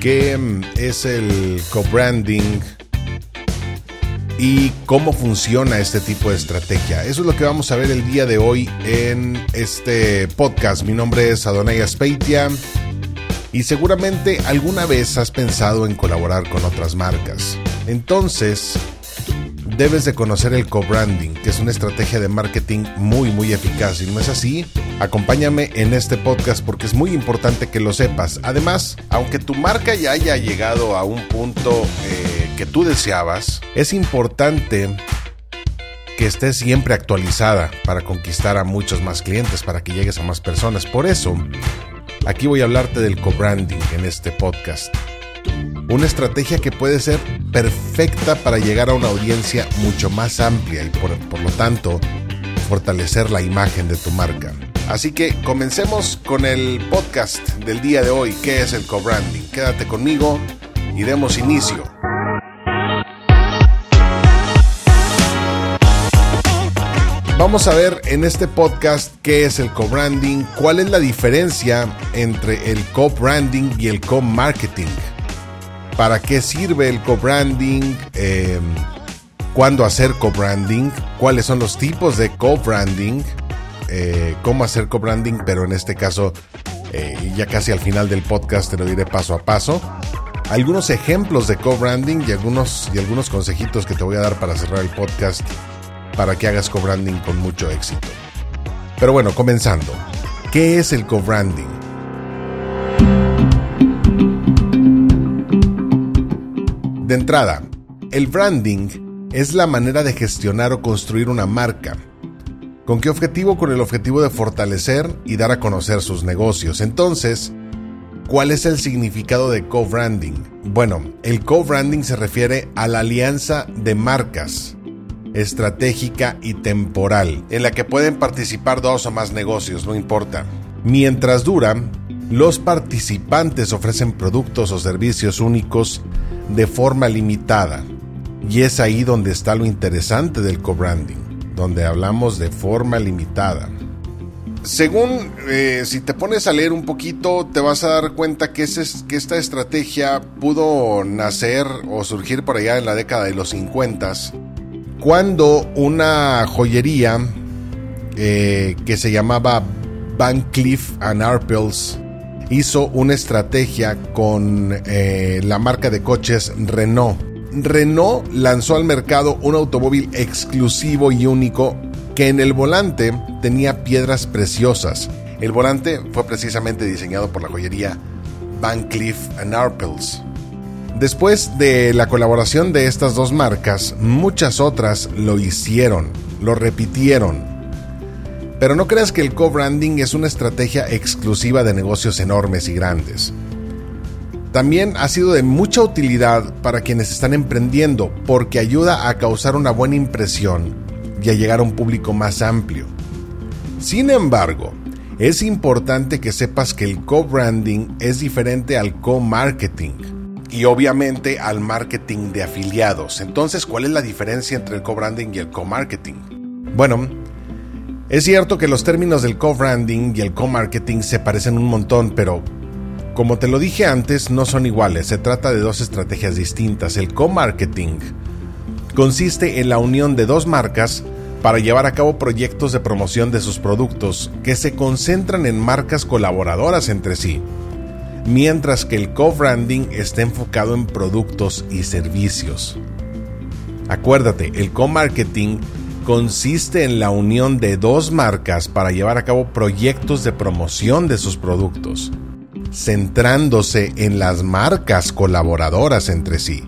qué mm, es el co-branding y cómo funciona este tipo de estrategia. Eso es lo que vamos a ver el día de hoy en este podcast. Mi nombre es Adonai Aspeitia y seguramente alguna vez has pensado en colaborar con otras marcas. Entonces, debes de conocer el co-branding, que es una estrategia de marketing muy muy eficaz. Y no es así, acompáñame en este podcast porque es muy importante que lo sepas. Además, aunque tu marca ya haya llegado a un punto eh, que tú deseabas, es importante que estés siempre actualizada para conquistar a muchos más clientes, para que llegues a más personas. Por eso, aquí voy a hablarte del co-branding en este podcast una estrategia que puede ser perfecta para llegar a una audiencia mucho más amplia y por, lo tanto fortalecer la imagen de tu marca. Así que comencemos con el podcast del día de hoy, que es el co-branding. Quédate conmigo y demos inicio. Vamos a ver en este podcast qué es el co-branding, cuál es la diferencia entre el co-branding y el co-marketing para qué sirve el co-branding, em, cuándo hacer co-branding, cuáles son los tipos de co-branding, eh, cómo hacer co-branding, pero en este caso, eh, ya casi al final del podcast te lo diré paso a paso. Algunos ejemplos de co-branding y algunos, y algunos consejitos que te voy a dar para cerrar el podcast para que hagas co-branding con mucho éxito. Pero bueno, comenzando. ¿Qué es el co-branding? De entrada, el branding es la manera de gestionar o construir una marca. ¿Con qué objetivo? Con el objetivo de fortalecer y dar a conocer sus negocios. Entonces, ¿cuál es el significado de co-branding? Bueno, el co-branding se refiere a la alianza de marcas estratégica y temporal, en la que pueden participar dos o más negocios, no importa. Mientras dura, los participantes ofrecen productos o servicios únicos de forma limitada. Y es ahí donde está lo interesante del co-branding, donde hablamos de forma limitada. Según, eh, si te pones a leer un poquito, te vas a dar cuenta que, que esta estrategia pudo nacer o surgir por allá en la década de los 50, cuando una joyería eh, que se llamaba Van and Arpels hizo una estrategia con eh, la marca de coches Renault. Renault lanzó al mercado un automóvil exclusivo y único que en el volante tenía piedras preciosas. El volante fue precisamente diseñado por la joyería Van Cleef Arpels. Después de la colaboración de estas dos marcas, muchas otras lo hicieron, lo repitieron, pero no creas que el co-branding es una estrategia exclusiva de negocios enormes y grandes. También ha sido de mucha utilidad para quienes están emprendiendo porque ayuda a causar una buena impresión y a llegar a un público más amplio. Sin embargo, es importante que sepas que el co-branding es diferente al co-marketing y obviamente al marketing de afiliados. Entonces, ¿cuál es la diferencia entre el co-branding y el co-marketing? Bueno, es cierto que los términos del co-branding y el co-marketing se parecen un montón, pero como te lo dije antes, no son iguales. Se trata de dos estrategias distintas. El co-marketing consiste en la unión de dos marcas para llevar a cabo proyectos de promoción de sus productos que se concentran en marcas colaboradoras entre sí, mientras que el co-branding está enfocado en productos y servicios. Acuérdate, el co-marketing consiste en la unión de dos marcas para llevar a cabo proyectos de promoción de sus productos, centrándose en las marcas colaboradoras entre sí,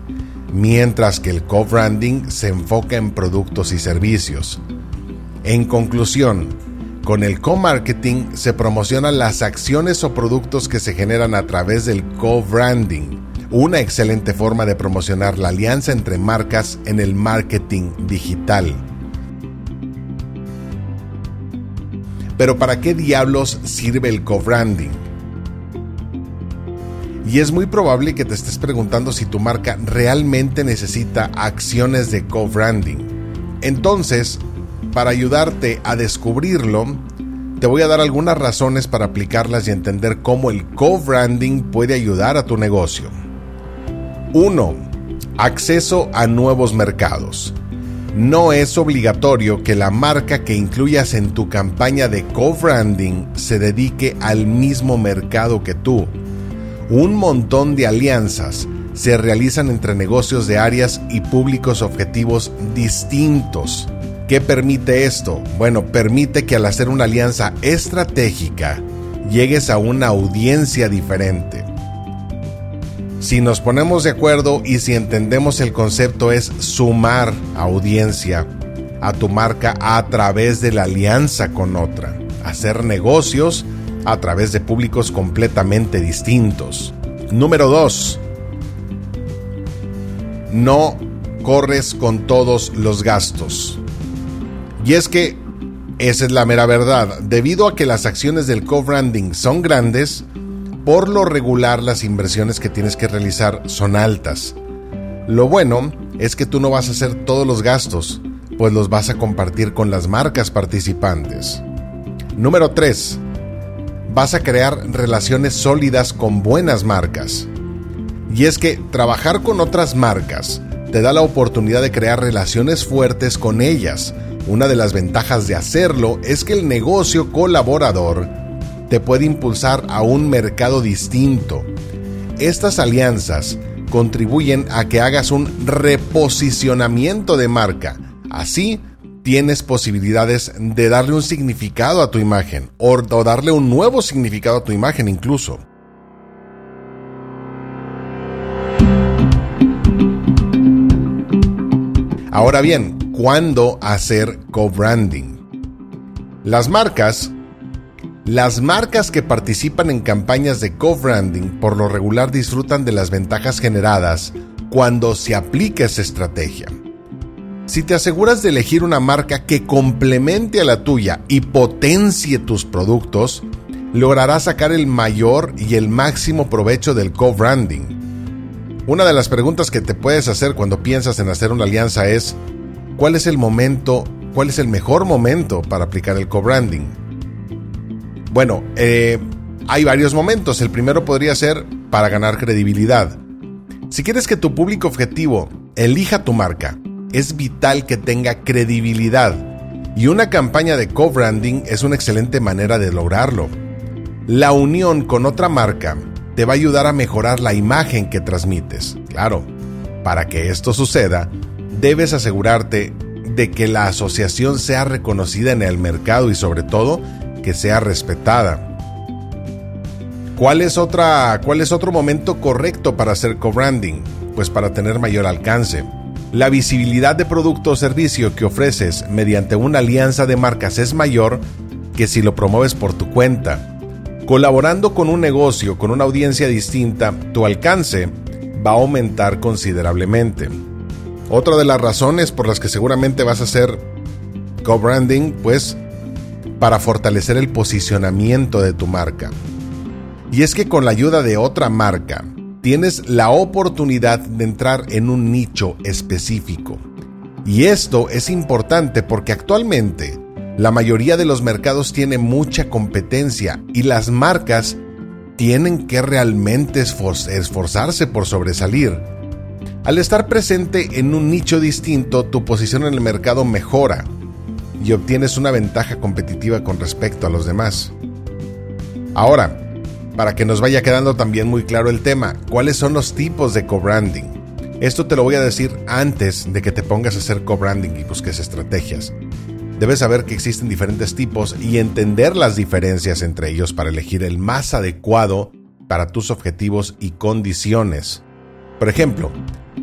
mientras que el co-branding se enfoca en productos y servicios. En conclusión, con el co-marketing se promocionan las acciones o productos que se generan a través del co-branding, una excelente forma de promocionar la alianza entre marcas en el marketing digital. Pero ¿para qué diablos sirve el co-branding? Y es muy probable que te estés preguntando si tu marca realmente necesita acciones de co-branding. Entonces, para ayudarte a descubrirlo, te voy a dar algunas razones para aplicarlas y entender cómo el co-branding puede ayudar a tu negocio. 1. Acceso a nuevos mercados. No es obligatorio que la marca que incluyas en tu campaña de co-branding se dedique al mismo mercado que tú. Un montón de alianzas se realizan entre negocios de áreas y públicos objetivos distintos. ¿Qué permite esto? Bueno, permite que al hacer una alianza estratégica llegues a una audiencia diferente. Si nos ponemos de acuerdo y si entendemos el concepto es sumar audiencia a tu marca a través de la alianza con otra, hacer negocios a través de públicos completamente distintos. Número 2 no corres con todos los gastos. Y es que esa es la mera verdad. Debido a que las acciones del co-branding son grandes, por lo regular las inversiones que tienes que realizar son altas. Lo bueno es que tú no vas a hacer todos los gastos, pues los vas a compartir con las marcas participantes. Número 3. Vas a crear relaciones sólidas con buenas marcas. Y es que trabajar con otras marcas te da la oportunidad de crear relaciones fuertes con ellas. Una de las ventajas de hacerlo es que el negocio colaborador te puede impulsar a un mercado distinto. Estas alianzas contribuyen a que hagas un reposicionamiento de marca. Así, tienes posibilidades de darle un significado a tu imagen o, darle un nuevo significado a tu imagen incluso. Ahora bien, ¿cuándo hacer co-branding? Las marcas, las marcas que participan en campañas de co-branding por lo regular disfrutan de las ventajas generadas cuando se aplica esa estrategia. Si te aseguras de elegir una marca que complemente a la tuya y potencie tus productos, lograrás sacar el mayor y el máximo provecho del co-branding. Una de las preguntas que te puedes hacer cuando piensas en hacer una alianza es, ¿cuál es el momento, cuál es el mejor momento para aplicar el co-branding? Bueno, eh, hay varios momentos. El primero podría ser para ganar credibilidad. Si quieres que tu público objetivo elija tu marca, es vital que tenga credibilidad. Y una campaña de co-branding es una excelente manera de lograrlo. La unión con otra marca te va a ayudar a mejorar la imagen que transmites. Claro, para que esto suceda, debes asegurarte de que la asociación sea reconocida en el mercado y sobre todo que sea respetada. ¿Cuál es, otra, ¿Cuál es otro momento correcto para hacer co-branding? Pues para tener mayor alcance. La visibilidad de producto o servicio que ofreces mediante una alianza de marcas es mayor que si lo promueves por tu cuenta. Colaborando con un negocio con una audiencia distinta, tu alcance va a aumentar considerablemente. Otra de las razones por las que seguramente vas a hacer co-branding, pues para fortalecer el posicionamiento de tu marca. Y es que con la ayuda de otra marca, tienes la oportunidad de entrar en un nicho específico. Y esto es importante porque actualmente la mayoría de los mercados tiene mucha competencia y las marcas tienen que realmente esforzarse por sobresalir. Al estar presente en un nicho distinto, tu posición en el mercado mejora y obtienes una ventaja competitiva con respecto a los demás. Ahora, para que nos vaya quedando también muy claro el tema, ¿cuáles son los tipos de co-branding? Esto te lo voy a decir antes de que te pongas a hacer co-branding y busques estrategias. Debes saber que existen diferentes tipos y entender las diferencias entre ellos para elegir el más adecuado para tus objetivos y condiciones. Por ejemplo,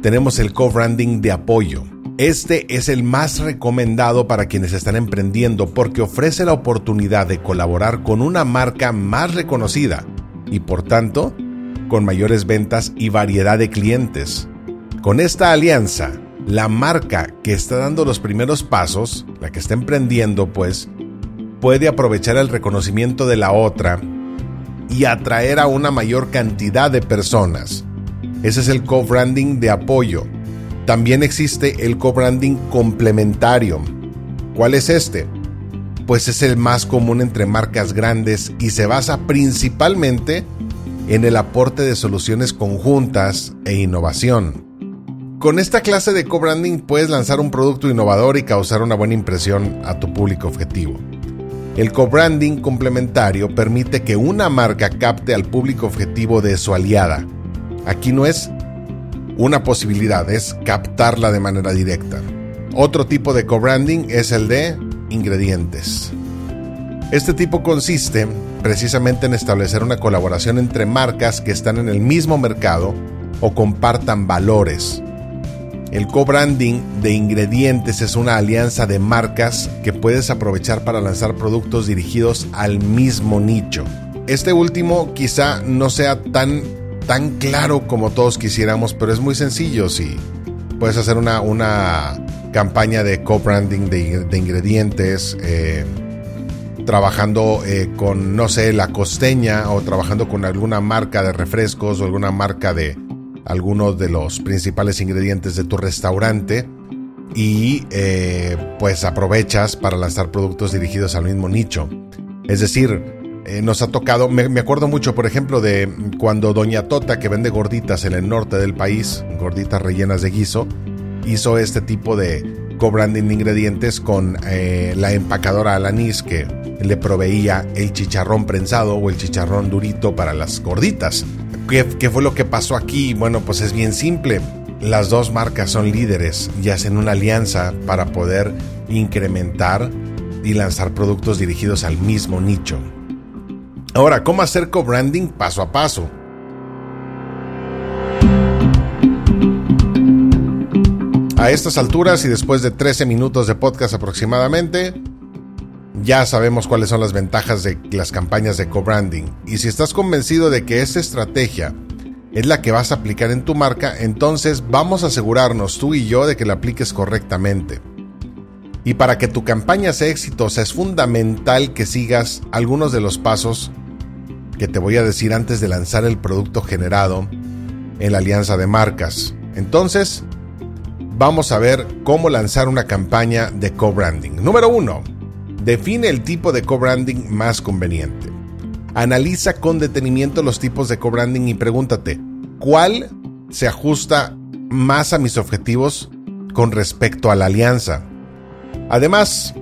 tenemos el co-branding de apoyo. Este es el más recomendado para quienes están emprendiendo porque ofrece la oportunidad de colaborar con una marca más reconocida y por tanto con mayores ventas y variedad de clientes. Con esta alianza, la marca que está dando los primeros pasos, la que está emprendiendo, pues, puede aprovechar el reconocimiento de la otra y atraer a una mayor cantidad de personas. Ese es el co-branding de apoyo. También existe el co-branding complementario. ¿Cuál es este? Pues es el más común entre marcas grandes y se basa principalmente en el aporte de soluciones conjuntas e innovación. Con esta clase de co-branding puedes lanzar un producto innovador y causar una buena impresión a tu público objetivo. El co-branding complementario permite que una marca capte al público objetivo de su aliada. Aquí no es una posibilidad, es captarla de manera directa. Otro tipo de co-branding es el de ingredientes. Este tipo consiste precisamente en establecer una colaboración entre marcas que están en el mismo mercado o compartan valores. El co-branding de ingredientes es una alianza de marcas que puedes aprovechar para lanzar productos dirigidos al mismo nicho. Este último quizá no sea tan, tan claro como todos quisiéramos, pero es muy sencillo si puedes hacer una, una campaña de co-branding de, ingredientes. Eh, trabajando eh, con, no sé, la costeña o trabajando con alguna marca de refrescos o alguna marca de, algunos de los principales ingredientes de tu restaurante y eh, pues aprovechas para lanzar productos dirigidos al mismo nicho. Es decir, nos ha tocado, me, acuerdo mucho por ejemplo de cuando Doña Tota, que vende gorditas en el norte del país, gorditas rellenas de guiso, hizo este tipo de co-branding de ingredientes con eh, la empacadora Alanis que le proveía el chicharrón prensado o el chicharrón durito para las gorditas. ¿Qué, fue lo que pasó aquí? Bueno, pues es bien simple. Las dos marcas son líderes y hacen una alianza para poder incrementar y lanzar productos dirigidos al mismo nicho. Ahora, ¿cómo hacer co-branding paso a paso? A estas alturas y después de 13 minutos de podcast aproximadamente, ya sabemos cuáles son las ventajas de las campañas de co-branding. Y si estás convencido de que esta estrategia es la que vas a aplicar en tu marca, entonces vamos a asegurarnos tú y yo de que la apliques correctamente. Y para que tu campaña sea exitosa es fundamental que sigas algunos de los pasos que te voy a decir antes de lanzar el producto generado en la alianza de marcas. Entonces, vamos a ver cómo lanzar una campaña de co-branding. Número 1 Define el tipo de co-branding más conveniente. Analiza con detenimiento los tipos de co-branding y pregúntate, ¿cuál se ajusta más a mis objetivos con respecto a la alianza? Además,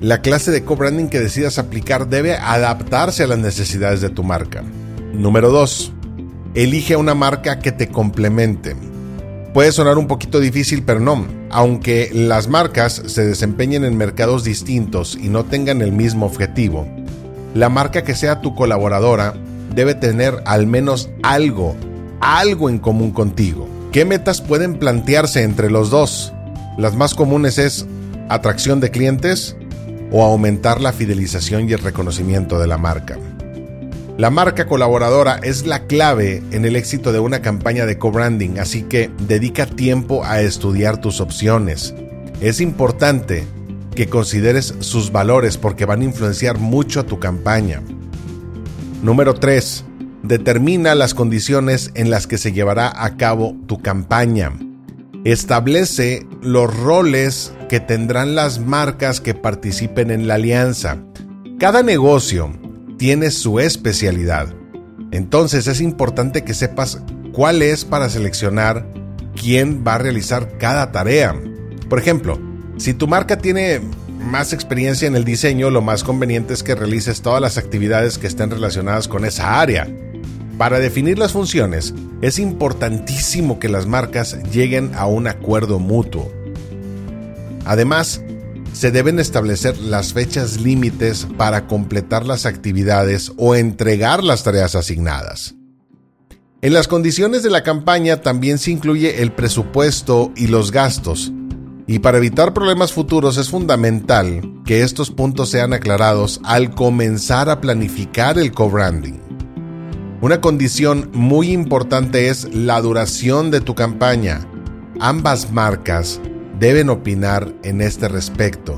la clase de co-branding que decidas aplicar debe adaptarse a las necesidades de tu marca. Número 2. Elige una marca que te complemente. Puede sonar un poquito difícil, pero no. Aunque las marcas se desempeñen en mercados distintos y no tengan el mismo objetivo, la marca que sea tu colaboradora debe tener al menos algo, algo en común contigo. ¿Qué metas pueden plantearse entre los dos? Las más comunes es atracción de clientes o aumentar la fidelización y el reconocimiento de la marca. La marca colaboradora es la clave en el éxito de una campaña de co-branding, así que dedica tiempo a estudiar tus opciones. Es importante que consideres sus valores porque van a influenciar mucho a tu campaña. Número 3. Determina las condiciones en las que se llevará a cabo tu campaña. Establece los roles que tendrán las marcas que participen en la alianza. Cada negocio tiene su especialidad. Entonces es importante que sepas cuál es para seleccionar quién va a realizar cada tarea. Por ejemplo, si tu marca tiene más experiencia en el diseño, lo más conveniente es que realices todas las actividades que estén relacionadas con esa área. Para definir las funciones, es importantísimo que las marcas lleguen a un acuerdo mutuo. Además, se deben establecer las fechas límites para completar las actividades o entregar las tareas asignadas. En las condiciones de la campaña también se incluye el presupuesto y los gastos, y para evitar problemas futuros es fundamental que estos puntos sean aclarados al comenzar a planificar el co-branding. Una condición muy importante es la duración de tu campaña. Ambas marcas deben opinar en este respecto.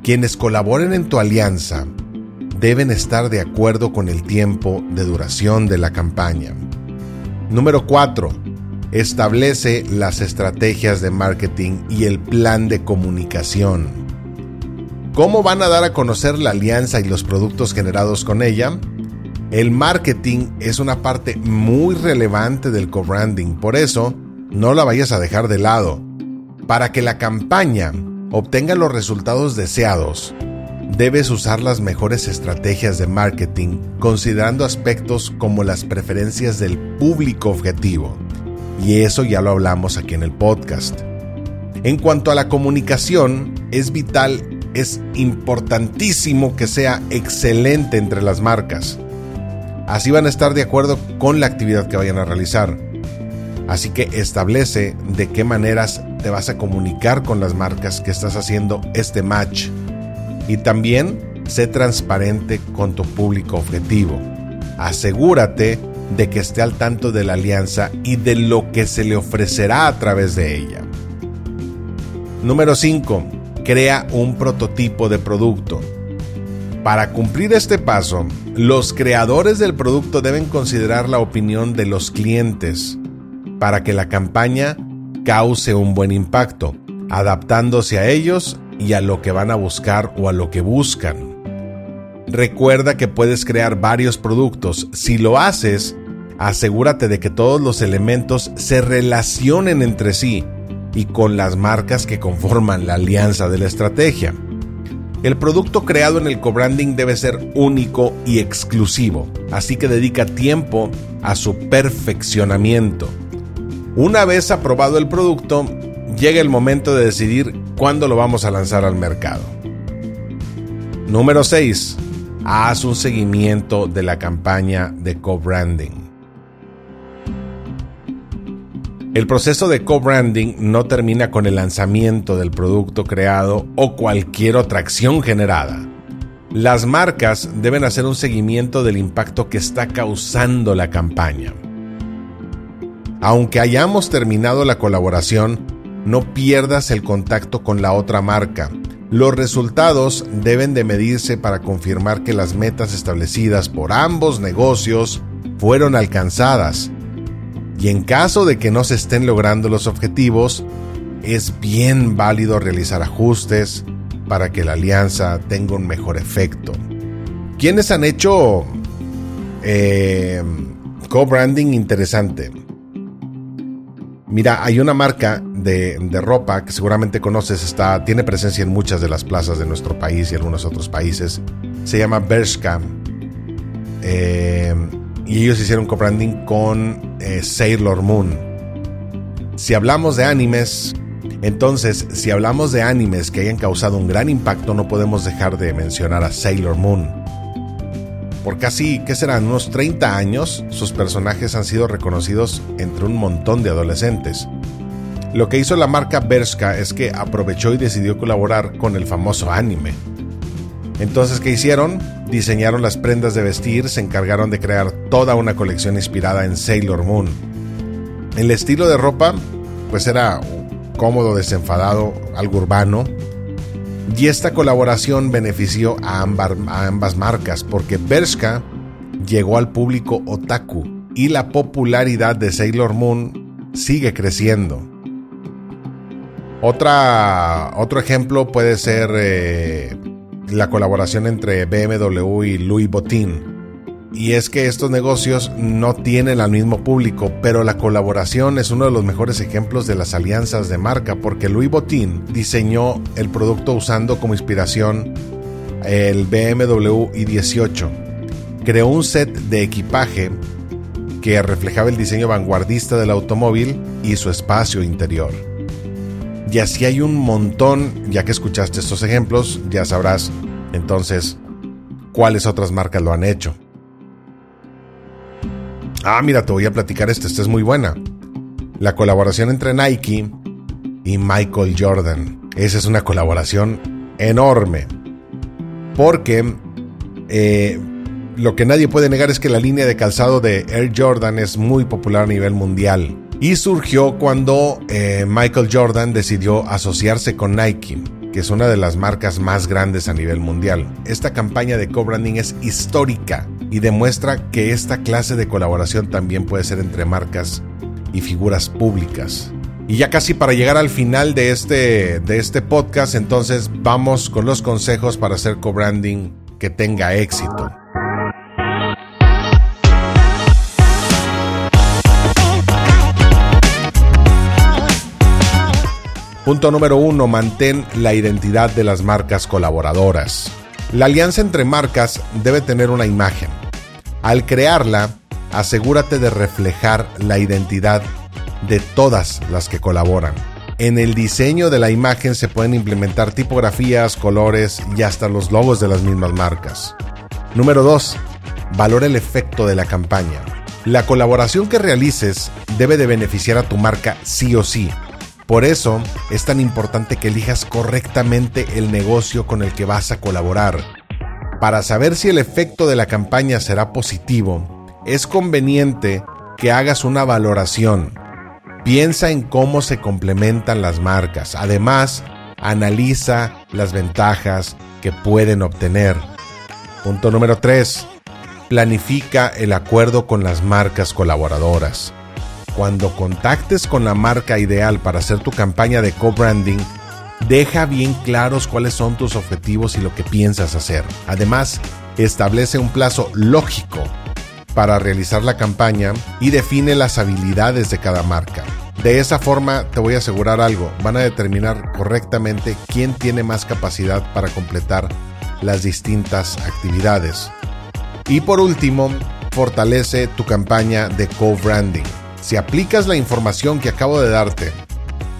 Quienes colaboren en tu alianza deben estar de acuerdo con el tiempo de duración de la campaña. Número 4. Establece las estrategias de marketing y el plan de comunicación. ¿Cómo van a dar a conocer la alianza y los productos generados con ella? El marketing es una parte muy relevante del co-branding, por eso no la vayas a dejar de lado. Para que la campaña obtenga los resultados deseados, debes usar las mejores estrategias de marketing considerando aspectos como las preferencias del público objetivo. Y eso ya lo hablamos aquí en el podcast. En cuanto a la comunicación, es vital, es importantísimo que sea excelente entre las marcas. Así van a estar de acuerdo con la actividad que vayan a realizar. Así que establece de qué maneras te vas a comunicar con las marcas que estás haciendo este match. Y también sé transparente con tu público objetivo. Asegúrate de que esté al tanto de la alianza y de lo que se le ofrecerá a través de ella. Número 5. Crea un prototipo de producto. Para cumplir este paso, los creadores del producto deben considerar la opinión de los clientes para que la campaña cause un buen impacto, adaptándose a ellos y a lo que van a buscar o a lo que buscan. Recuerda que puedes crear varios productos. Si lo haces, asegúrate de que todos los elementos se relacionen entre sí y con las marcas que conforman la alianza de la estrategia. El producto creado en el co-branding debe ser único y exclusivo, así que dedica tiempo a su perfeccionamiento. Una vez aprobado el producto, llega el momento de decidir cuándo lo vamos a lanzar al mercado. Número 6. Haz un seguimiento de la campaña de co-branding. El proceso de co-branding no termina con el lanzamiento del producto creado o cualquier otra acción generada. Las marcas deben hacer un seguimiento del impacto que está causando la campaña. Aunque hayamos terminado la colaboración, no pierdas el contacto con la otra marca. Los resultados deben de medirse para confirmar que las metas establecidas por ambos negocios fueron alcanzadas y en caso de que no se estén logrando los objetivos, es bien válido realizar ajustes para que la alianza tenga un mejor efecto. ¿Quiénes han hecho eh, co-branding interesante? Mira, hay una marca de, ropa que seguramente conoces, está, tiene presencia en muchas de las plazas de nuestro país y algunos otros países. Se llama Bershka. Eh, y ellos hicieron co-branding con eh, Sailor Moon. Si hablamos de animes, entonces, si hablamos de animes que hayan causado un gran impacto, no podemos dejar de mencionar a Sailor Moon. Por casi, ¿qué serán? Unos 30 años, sus personajes han sido reconocidos entre un montón de adolescentes. Lo que hizo la marca Bershka es que aprovechó y decidió colaborar con el famoso anime. Entonces, ¿qué hicieron? Diseñaron las prendas de vestir, se encargaron de crear toda una colección inspirada en Sailor Moon. El estilo de ropa, pues era cómodo, desenfadado, algo urbano. Y esta colaboración benefició a, ambas marcas porque Bershka llegó al público otaku y la popularidad de Sailor Moon sigue creciendo. Otro ejemplo puede ser eh, la colaboración entre BMW y Louis Vuitton. Y es que estos negocios no tienen al mismo público, pero la colaboración es uno de los mejores ejemplos de las alianzas de marca, porque Louis Vuitton diseñó el producto usando como inspiración el BMW i18. Creó un set de equipaje que reflejaba el diseño vanguardista del automóvil y su espacio interior. Y así hay un montón, ya que escuchaste estos ejemplos, ya sabrás entonces cuáles otras marcas lo han hecho. Ah, mira, te voy a platicar esta, esta es muy buena. La colaboración entre Nike y Michael Jordan. Esa es una colaboración enorme. Porque eh, lo que nadie puede negar es que la línea de calzado de Air Jordan es muy popular a nivel mundial y surgió cuando eh, Michael Jordan decidió asociarse con Nike, que es una de las marcas más grandes a nivel mundial. Esta campaña de co-branding es histórica y demuestra que esta clase de colaboración también puede ser entre marcas y figuras públicas. Y ya casi para llegar al final de este, de este podcast, entonces vamos con los consejos para hacer co-branding que tenga éxito. Punto número uno, mantén la identidad de las marcas colaboradoras. La alianza entre marcas debe tener una imagen. Al crearla, asegúrate de reflejar la identidad de todas las que colaboran. En el diseño de la imagen se pueden implementar tipografías, colores y hasta los logos de las mismas marcas. Número 2. Valora el efecto de la campaña. La colaboración que realices debe de beneficiar a tu marca sí o sí. Por eso es tan importante que elijas correctamente el negocio con el que vas a colaborar. Para saber si el efecto de la campaña será positivo, es conveniente que hagas una valoración. Piensa en cómo se complementan las marcas. Además, analiza las ventajas que pueden obtener. Punto número 3. Planifica el acuerdo con las marcas colaboradoras. Cuando contactes con la marca ideal para hacer tu campaña de co-branding, deja bien claros cuáles son tus objetivos y lo que piensas hacer. Además, establece un plazo lógico para realizar la campaña y define las habilidades de cada marca. De esa forma te voy a asegurar algo, van a determinar correctamente quién tiene más capacidad para completar las distintas actividades. Y por último, fortalece tu campaña de co-branding. Si aplicas la información que acabo de darte,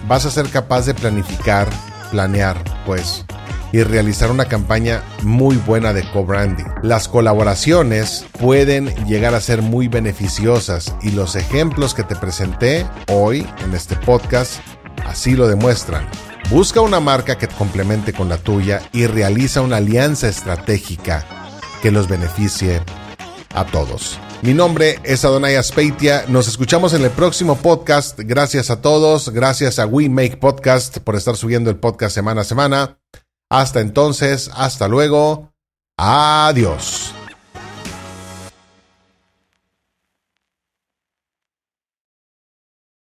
vas a ser capaz de planificar, planear, pues, y realizar una campaña muy buena de co-branding. Las colaboraciones pueden llegar a ser muy beneficiosas y los ejemplos que te presenté hoy en este podcast así lo demuestran. Busca una marca que te complemente con la tuya y realiza una alianza estratégica que los beneficie a todos. Mi nombre es Adonai Aspeitia. Nos escuchamos en el próximo podcast. Gracias a todos. Gracias a We Make Podcast por estar subiendo el podcast semana a semana. Hasta entonces, hasta luego. Adiós.